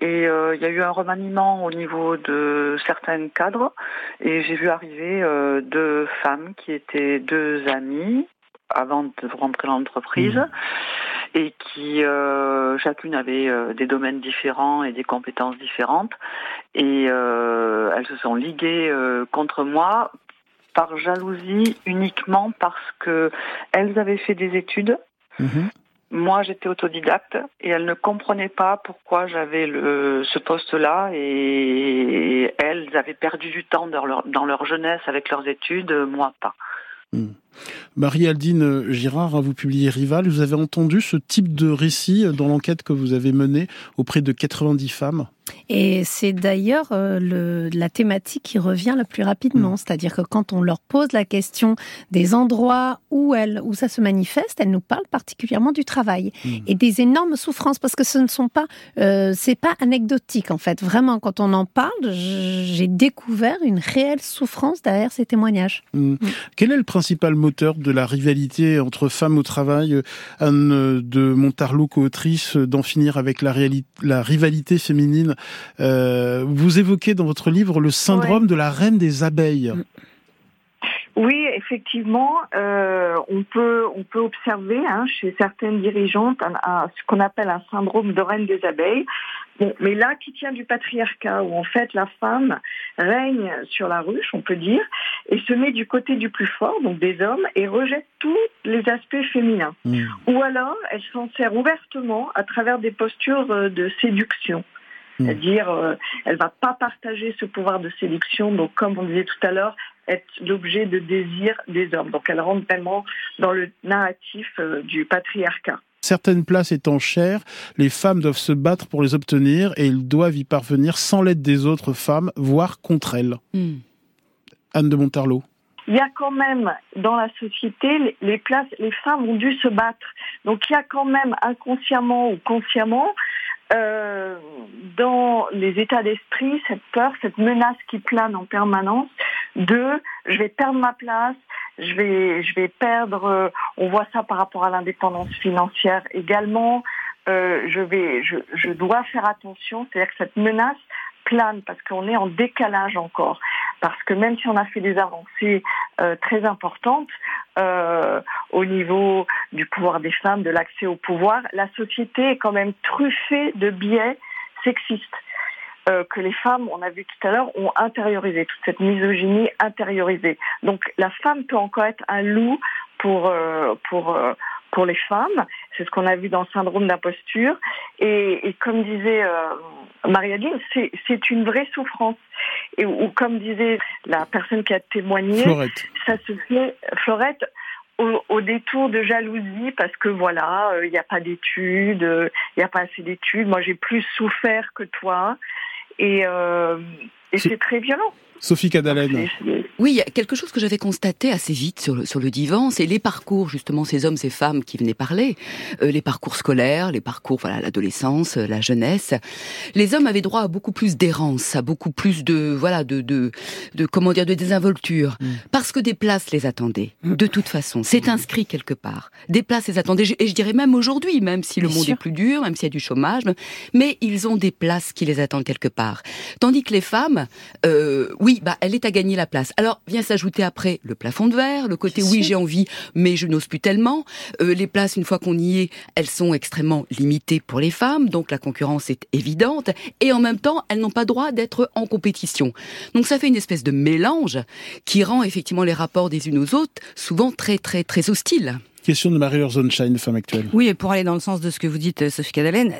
et euh, il y a eu un remaniement au niveau de certains cadres et j'ai vu arriver euh, deux femmes qui étaient deux amies avant de rentrer dans l'entreprise hmm. et qui chacune avait des domaines différents et des compétences différentes et elles se sont liguées contre moi par jalousie uniquement parce que elles avaient fait des études. Mhm. Moi, j'étais autodidacte et elles ne comprenaient pas pourquoi j'avais le, ce poste-là et elles avaient perdu du temps dans leur, dans leur jeunesse avec leurs études, moi pas. Hmm. Marie-Aldine Girard, vous publiez Rival. Vous avez entendu ce type de récit dans l'enquête que vous avez menée auprès de 90 femmes? Et c'est d'ailleurs euh, la thématique qui revient le plus rapidement. Mm. C'est-à-dire que quand on leur pose la question des endroits où, où ça se manifeste, elles nous parlent particulièrement du travail mm. et des énormes souffrances parce que ce ne sont pas, euh, c'est pas anecdotique en fait. Vraiment, quand on en parle, j'ai découvert une réelle souffrance derrière ces témoignages. Mm. Quel est le principal moteur de la rivalité entre femmes au travail Anne de Montarlot, co-autrice d'en finir avec la, la rivalité féminine euh, vous évoquez dans votre livre le syndrome de la reine des abeilles. Mm. Oui, effectivement, euh, on peut on peut observer hein, chez certaines dirigeantes ce qu'on appelle un syndrome de reine des abeilles. Bon, mais là, qui tient du patriarcat, où en fait la femme règne sur la ruche, on peut dire, et se met du côté du plus fort, donc des hommes, et rejette tous les aspects féminins. Mm. Ou alors, elle s'en sert ouvertement à travers des postures euh, de séduction. Mm. C'est-à-dire, euh, elle va pas partager ce pouvoir de séduction, donc comme on disait tout à l'heure, être l'objet de désir des hommes. Donc elle rentre vraiment dans le narratif euh, du patriarcat. Certaines places étant chères, les femmes doivent se battre pour les obtenir et ils doivent y parvenir sans l'aide des autres femmes, voire contre elles. Mm. Anne de Montarlot il y a quand même dans la société les places, les femmes ont dû se battre. Donc il y a quand même inconsciemment ou consciemment euh, dans les états d'esprit cette peur, cette menace qui plane en permanence de je vais perdre ma place, je vais je vais perdre. Euh, on voit ça par rapport à l'indépendance financière également. Euh, je vais je, je dois faire attention, c'est-à-dire que cette menace plane parce qu'on est en décalage encore. Parce que même si on a fait des avancées euh, très importantes au niveau du pouvoir des femmes, de l'accès au pouvoir, la société est quand même truffée de biais sexistes. Euh, que les femmes, on a vu tout à l'heure, ont intériorisé, toute cette misogynie intériorisée. Donc la femme peut encore être un loup pour, pour, pour les femmes. C'est ce qu'on a vu dans le syndrome d'imposture. Et, et, comme disait euh, Marie-Adeline, c'est une vraie souffrance. Et ou, comme disait la personne qui a témoigné, ça se fait, Florette, au, au, détour de jalousie parce que voilà, euh, il n'y a pas d'études, il n'y a pas assez d'études. Moi, j'ai plus souffert que toi. Et, euh, et c'est très violent. Sophie Cadalen. Oui, il y a quelque chose que j'avais constaté assez vite sur le, sur le divan, c'est les parcours, justement, ces hommes, ces femmes qui venaient parler, euh, les parcours scolaires, les parcours, voilà, l'adolescence, euh, la jeunesse. Les hommes avaient droit à beaucoup plus d'errance, à beaucoup plus de, voilà, de, de, de comment dire, de désinvolture, mm. parce que des places les attendaient. De toute façon, c'est inscrit quelque part. Des places les attendaient, et je dirais même aujourd'hui, même si le monde est plus dur, même s'il y a du chômage, mais ils ont des places qui les attendent quelque part. Tandis que les femmes, euh, oui, bah, elle est à gagner la place. Alors, alors vient s'ajouter après le plafond de verre, le côté oui j'ai envie mais je n'ose plus tellement. Euh, les places une fois qu'on y est, elles sont extrêmement limitées pour les femmes, donc la concurrence est évidente et en même temps elles n'ont pas droit d'être en compétition. Donc ça fait une espèce de mélange qui rend effectivement les rapports des unes aux autres souvent très très très hostiles. Question de Marie-Laure Zonshine, femme actuelle. Oui, et pour aller dans le sens de ce que vous dites, euh, Sophie Cadalen,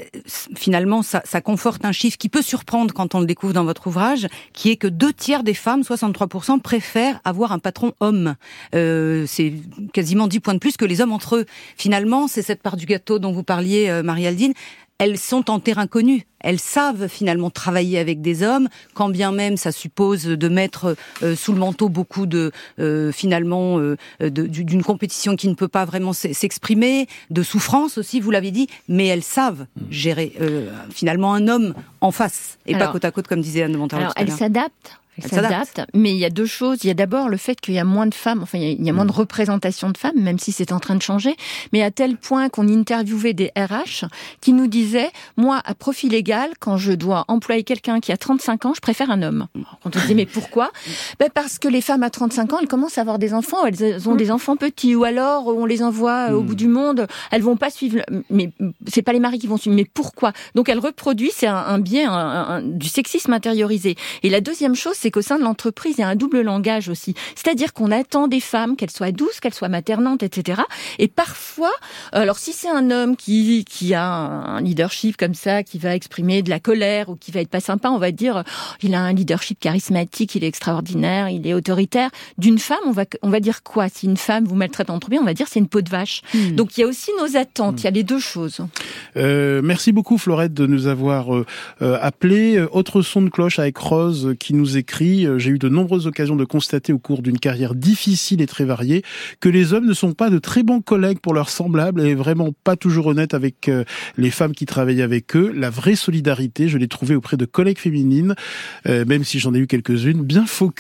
finalement, ça, conforte un chiffre qui peut surprendre quand on le découvre dans votre ouvrage, qui est que deux tiers des femmes, 63%, préfèrent avoir un patron homme. Euh, c'est quasiment 10 points de plus que les hommes entre eux. Finalement, c'est cette part du gâteau dont vous parliez, euh, Marie-Aldine elles sont en terrain connu. Elles savent finalement travailler avec des hommes, quand bien même ça suppose de mettre euh, sous le manteau beaucoup de euh, finalement euh, d'une compétition qui ne peut pas vraiment s'exprimer, de souffrance aussi, vous l'avez dit, mais elles savent gérer finalement un homme en face et pas côte à côte comme disait Anne de. Alors elles s'adaptent s'adapte. Mais il y a deux choses. Il y a d'abord le fait qu'il y a moins de femmes, enfin, il y a, moins de mm. représentation de femmes, même si c'est en train de changer. Mais à tel point qu'on interviewait des RH qui nous disaient, moi, à profil égal, quand je dois employer quelqu'un qui a 35 ans, je préfère un homme. Quand on disait, mais pourquoi? <laughs> Ben parce que les femmes à 35 ans, elles commencent à avoir des enfants, elles ont des enfants petits, ou alors on les envoie au bout mm. du monde, elles vont pas suivre, mais c'est pas les maris qui vont suivre, mais pourquoi? Donc elles reproduisent, c'est un, bien, du sexisme intériorisé. Et la deuxième chose, c'est qu'au sein de l'entreprise, il y a un double langage aussi. C'est-à-dire qu'on attend des femmes qu'elles soient douces, qu'elles soient maternantes, etc. Et parfois, alors si c'est un homme qui, qui a un leadership comme ça, qui va exprimer de la colère ou qui va être pas sympa, on va dire, oh, il a un leadership charismatique, il est extraordinaire, il est autoritaire. D'une femme, on va, on va dire quoi? Si une femme vous maltraite en trop bien, on va dire c'est une peau de vache. Hmm. Donc il y a aussi nos attentes, il y a les deux choses. Euh, merci beaucoup Florette de nous avoir euh, euh appelé. Autre son de cloche avec Rose qui nous écrit euh, j'ai eu de nombreuses occasions de constater au cours d'une carrière difficile et très variée que les hommes ne sont pas de très bons collègues pour leurs semblables et vraiment pas toujours honnêtes avec euh, les femmes qui travaillent avec eux. La vraie solidarité, je l'ai trouvée auprès de collègues féminines, euh, même si j'en ai eu quelques-unes, bien faux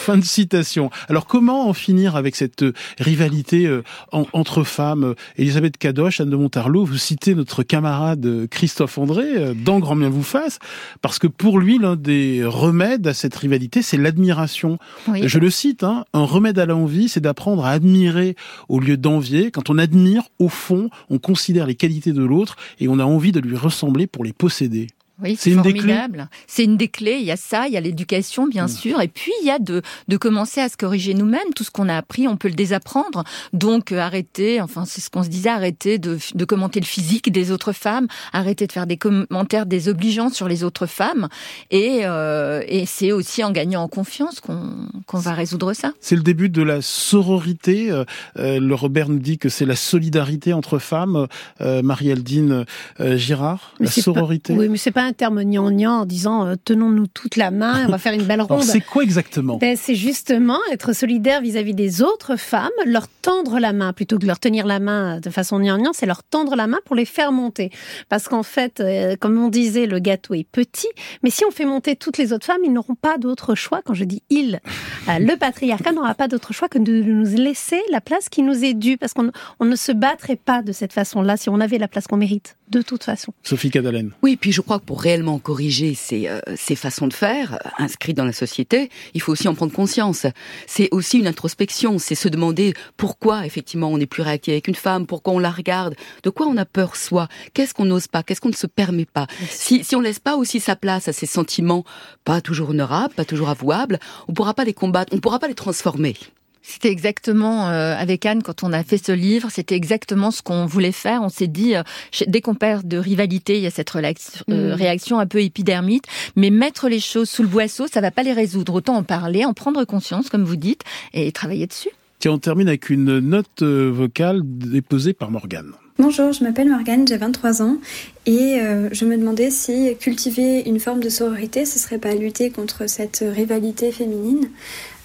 fin de citation. Alors comment en finir avec cette rivalité entre femmes Elisabeth Cadoche, Anne de Montarlot, vous citez notre camarade Christophe André, dans Grand Bien vous fasse, parce que pour lui, l'un des remèdes à cette rivalité, c'est l'admiration. Je le cite, hein, un remède à l'envie, c'est d'apprendre à admirer au lieu d'envier. Quand on admire, au fond, on considère les qualités de l'autre et on a envie de lui ressembler pour les posséder. Oui, c'est formidable. C'est une des clés. Il y a ça, il y a l'éducation, bien mm. sûr, et puis il y a de, de commencer à se corriger nous-mêmes. Tout ce qu'on a appris, on peut le désapprendre. Donc euh, arrêter, enfin c'est ce qu'on se disait, arrêter de, de commenter le physique des autres femmes, arrêter de faire des commentaires désobligeants sur les autres femmes, et, euh, et c'est aussi en gagnant en confiance qu'on qu'on va résoudre ça. C'est le début de la sororité. Euh, euh le Robert nous dit que c'est la solidarité entre femmes. Euh, Marie-Aldine Girard, la sororité. oui, mais c'est pas un terme gnangnan en disant euh, tenons-nous toute la main, on va faire une belle <laughs> ronde. c'est quoi exactement? Ben, C'est justement être solidaire vis-à-vis des autres femmes, leur tendre la main plutôt que de leur tenir la main de façon gnangnan, c'est leur tendre la main pour les faire monter. Parce qu'en fait, euh, comme on disait, le gâteau est petit, mais si on fait monter toutes les autres femmes, ils n'auront pas d'autre choix. Quand je dis ils, euh, le patriarcat <laughs> n'aura pas d'autre choix que de nous laisser la place qui nous est due, parce qu'on on ne se battrait pas de cette façon-là si on avait la place qu'on mérite, de toute façon. Sophie Cadalen. Oui, puis je crois que pour réellement corriger ces, euh, ces façons de faire inscrites dans la société, il faut aussi en prendre conscience. C'est aussi une introspection, c'est se demander pourquoi effectivement on n'est plus réactif avec une femme, pourquoi on la regarde, de quoi on a peur soi, qu'est-ce qu'on n'ose pas, qu'est-ce qu'on ne se permet pas. Si, si on laisse pas aussi sa place à ces sentiments pas toujours honorables, pas toujours avouables, on pourra pas les combattre, on pourra pas les transformer. C'était exactement euh, avec Anne quand on a fait ce livre, c'était exactement ce qu'on voulait faire. On s'est dit euh, dès qu'on perd de rivalité, il y a cette euh, mm. réaction un peu épidermite, mais mettre les choses sous le boisseau, ça va pas les résoudre. Autant en parler, en prendre conscience, comme vous dites, et travailler dessus. Tiens, on termine avec une note vocale déposée par Morgane. Bonjour, je m'appelle Morgane, j'ai 23 ans et euh, je me demandais si cultiver une forme de sororité, ce serait pas lutter contre cette rivalité féminine.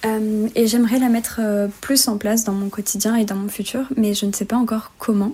Euh, et j'aimerais la mettre euh, plus en place dans mon quotidien et dans mon futur, mais je ne sais pas encore comment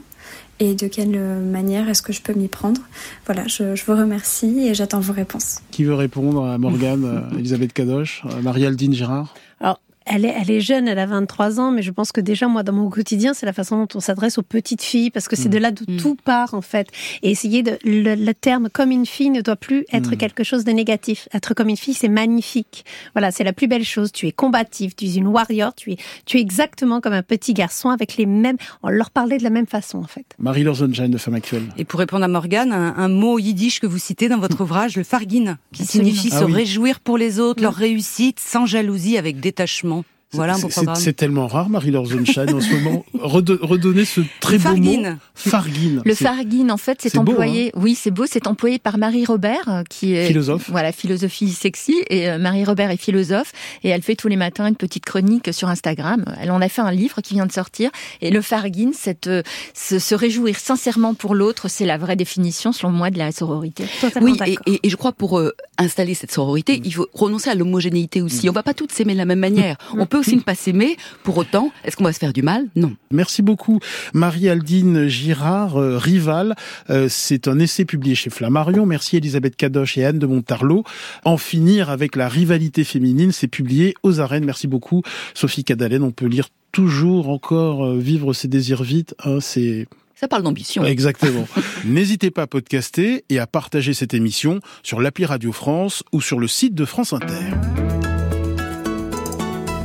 et de quelle manière est-ce que je peux m'y prendre. Voilà, je, je, vous remercie et j'attends vos réponses. Qui veut répondre à Morgane, Elisabeth Cadoche, Marie-Aldine Girard? Alors, elle est, elle est jeune, elle a 23 ans, mais je pense que déjà, moi, dans mon quotidien, c'est la façon dont on s'adresse aux petites filles, parce que c'est de là d'où tout part, en fait. Et essayer de. Le, terme comme une fille ne doit plus être quelque chose de négatif. Être comme une fille, c'est magnifique. Voilà, c'est la plus belle chose. Tu es combative, tu es une warrior, tu es, tu es exactement comme un petit garçon avec les mêmes. On leur parlait de la même façon, en fait. Marie-Laure de Femme Actuelle. Et pour répondre à Morgane, un, mot yiddish que vous citez dans votre ouvrage, le fargin, qui signifie ah se réjouir pour les autres, leur réussite, sans jalousie, avec détachement. Voilà C'est tellement rare, Marie-Laure Zonshine, en ce moment. <laughs> redonner ce très beau mot. Farguine. Le farguine, en fait, c'est employé. Hein. oui, c'est beau. C'est employé par Marie Robert, euh, qui est philosophe. Voilà, philosophie sexy. Et euh, Marie Robert est philosophe et elle fait tous les matins une petite chronique sur Instagram. Elle en a fait un livre qui vient de sortir. Et le farguine, c'est euh, se, réjouir sincèrement pour l'autre, c'est la vraie définition, selon moi, de la sororité. oui, et, et, je crois pour installer cette sororité, il faut renoncer à l'homogénéité aussi. On va pas toutes s'aimer de la même manière. On peut aussi ne pas s'aimer. Pour autant, est-ce qu'on va se faire du mal? Non. Merci beaucoup, Marie-Aldine Girard, euh, Rival. Euh, c'est un essai publié chez Flammarion. Merci Elisabeth Cadoche et Anne de Montarlot. En finir avec la rivalité féminine, c'est publié aux arènes. Merci beaucoup, Sophie Cadalen. On peut lire toujours encore euh, Vivre ses désirs vite. Hein, c'est ça parle d'ambition. Exactement. <laughs> N'hésitez pas à podcaster et à partager cette émission sur l'appli Radio France ou sur le site de France Inter.